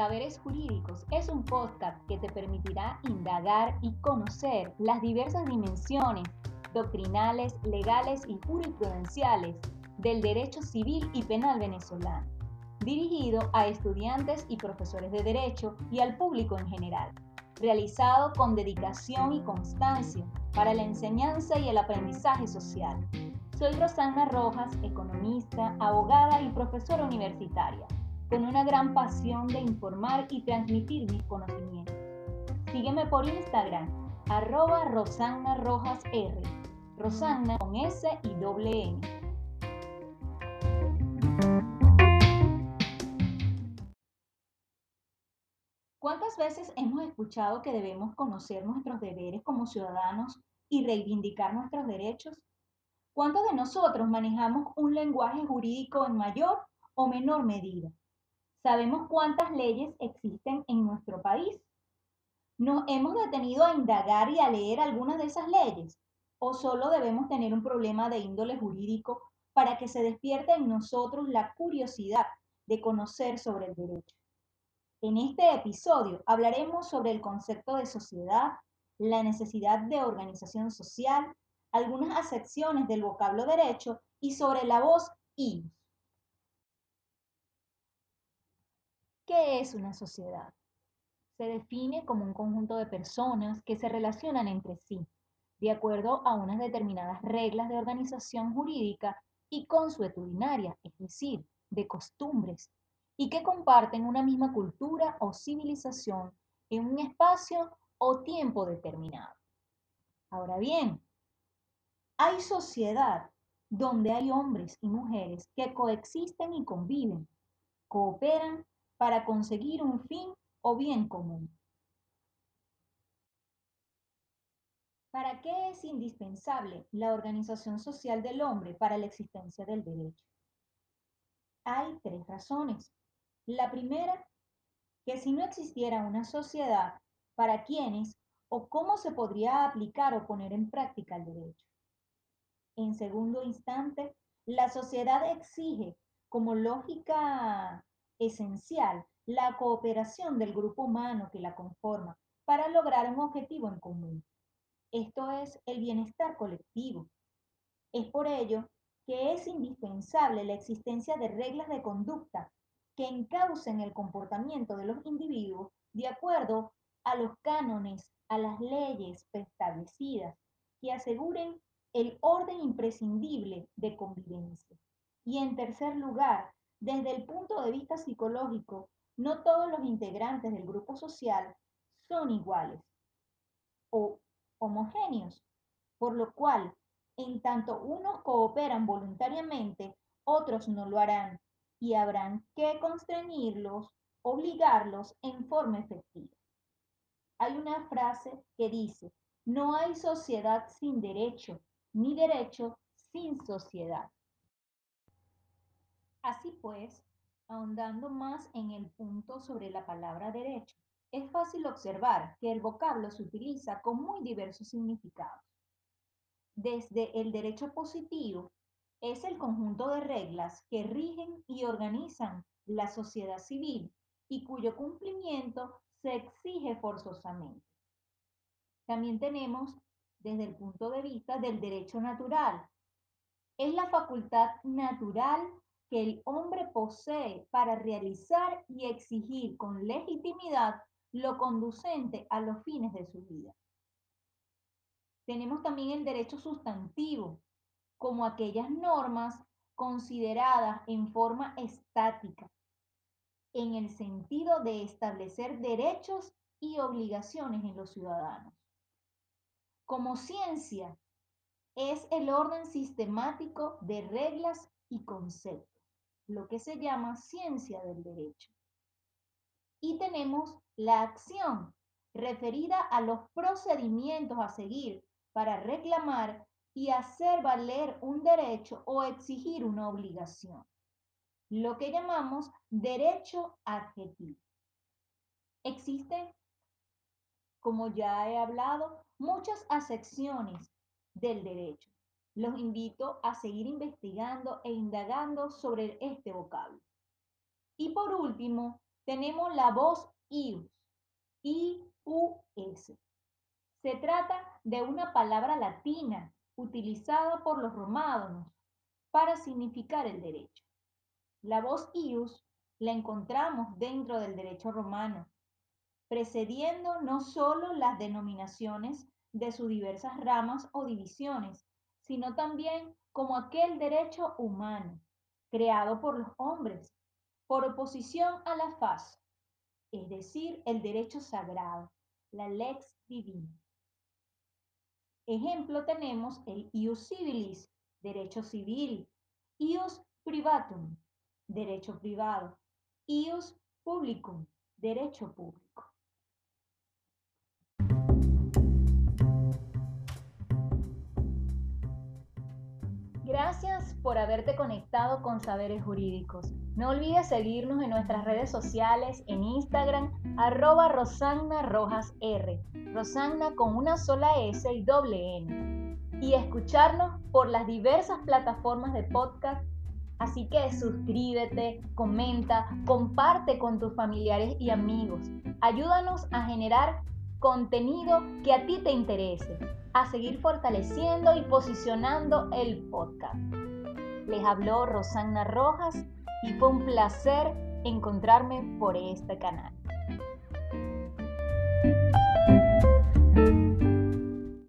Saberes Jurídicos es un podcast que te permitirá indagar y conocer las diversas dimensiones doctrinales, legales y jurisprudenciales del derecho civil y penal venezolano, dirigido a estudiantes y profesores de derecho y al público en general, realizado con dedicación y constancia para la enseñanza y el aprendizaje social. Soy Rosana Rojas, economista, abogada y profesora universitaria con una gran pasión de informar y transmitir mis conocimientos. Sígueme por Instagram, arroba Rosanna Rojas R. Rosanna con S y doble N. ¿Cuántas veces hemos escuchado que debemos conocer nuestros deberes como ciudadanos y reivindicar nuestros derechos? ¿Cuántos de nosotros manejamos un lenguaje jurídico en mayor o menor medida? ¿Sabemos cuántas leyes existen en nuestro país? ¿Nos hemos detenido a indagar y a leer algunas de esas leyes? ¿O solo debemos tener un problema de índole jurídico para que se despierte en nosotros la curiosidad de conocer sobre el derecho? En este episodio hablaremos sobre el concepto de sociedad, la necesidad de organización social, algunas acepciones del vocablo derecho y sobre la voz y ¿Qué es una sociedad? Se define como un conjunto de personas que se relacionan entre sí, de acuerdo a unas determinadas reglas de organización jurídica y consuetudinaria, es decir, de costumbres, y que comparten una misma cultura o civilización en un espacio o tiempo determinado. Ahora bien, hay sociedad donde hay hombres y mujeres que coexisten y conviven, cooperan para conseguir un fin o bien común. ¿Para qué es indispensable la organización social del hombre para la existencia del derecho? Hay tres razones. La primera, que si no existiera una sociedad, ¿para quiénes o cómo se podría aplicar o poner en práctica el derecho? En segundo instante, la sociedad exige como lógica esencial la cooperación del grupo humano que la conforma para lograr un objetivo en común. Esto es el bienestar colectivo. Es por ello que es indispensable la existencia de reglas de conducta que encaucen el comportamiento de los individuos de acuerdo a los cánones, a las leyes establecidas, que aseguren el orden imprescindible de convivencia. Y en tercer lugar, desde el punto de vista psicológico, no todos los integrantes del grupo social son iguales o homogéneos, por lo cual, en tanto unos cooperan voluntariamente, otros no lo harán y habrán que constreñirlos, obligarlos en forma efectiva. Hay una frase que dice, no hay sociedad sin derecho, ni derecho sin sociedad. Así pues, ahondando más en el punto sobre la palabra derecho, es fácil observar que el vocablo se utiliza con muy diversos significados. Desde el derecho positivo, es el conjunto de reglas que rigen y organizan la sociedad civil y cuyo cumplimiento se exige forzosamente. También tenemos desde el punto de vista del derecho natural. Es la facultad natural que el hombre posee para realizar y exigir con legitimidad lo conducente a los fines de su vida. Tenemos también el derecho sustantivo, como aquellas normas consideradas en forma estática, en el sentido de establecer derechos y obligaciones en los ciudadanos. Como ciencia, es el orden sistemático de reglas y conceptos lo que se llama ciencia del derecho. Y tenemos la acción, referida a los procedimientos a seguir para reclamar y hacer valer un derecho o exigir una obligación, lo que llamamos derecho adjetivo. Existen, como ya he hablado, muchas acepciones del derecho los invito a seguir investigando e indagando sobre este vocablo. Y por último, tenemos la voz ius, I-U-S. Se trata de una palabra latina utilizada por los romanos para significar el derecho. La voz ius la encontramos dentro del derecho romano, precediendo no solo las denominaciones de sus diversas ramas o divisiones, sino también como aquel derecho humano, creado por los hombres, por oposición a la faz, es decir, el derecho sagrado, la lex divina. Ejemplo tenemos el ius civilis, derecho civil, ius privatum, derecho privado, ius publicum, derecho público. Gracias por haberte conectado con Saberes Jurídicos. No olvides seguirnos en nuestras redes sociales, en Instagram, arroba Rosanna Rojas R, Rosanna con una sola S y doble N, y escucharnos por las diversas plataformas de podcast. Así que suscríbete, comenta, comparte con tus familiares y amigos. Ayúdanos a generar contenido que a ti te interese, a seguir fortaleciendo y posicionando el podcast. Les habló Rosanna Rojas y fue un placer encontrarme por este canal.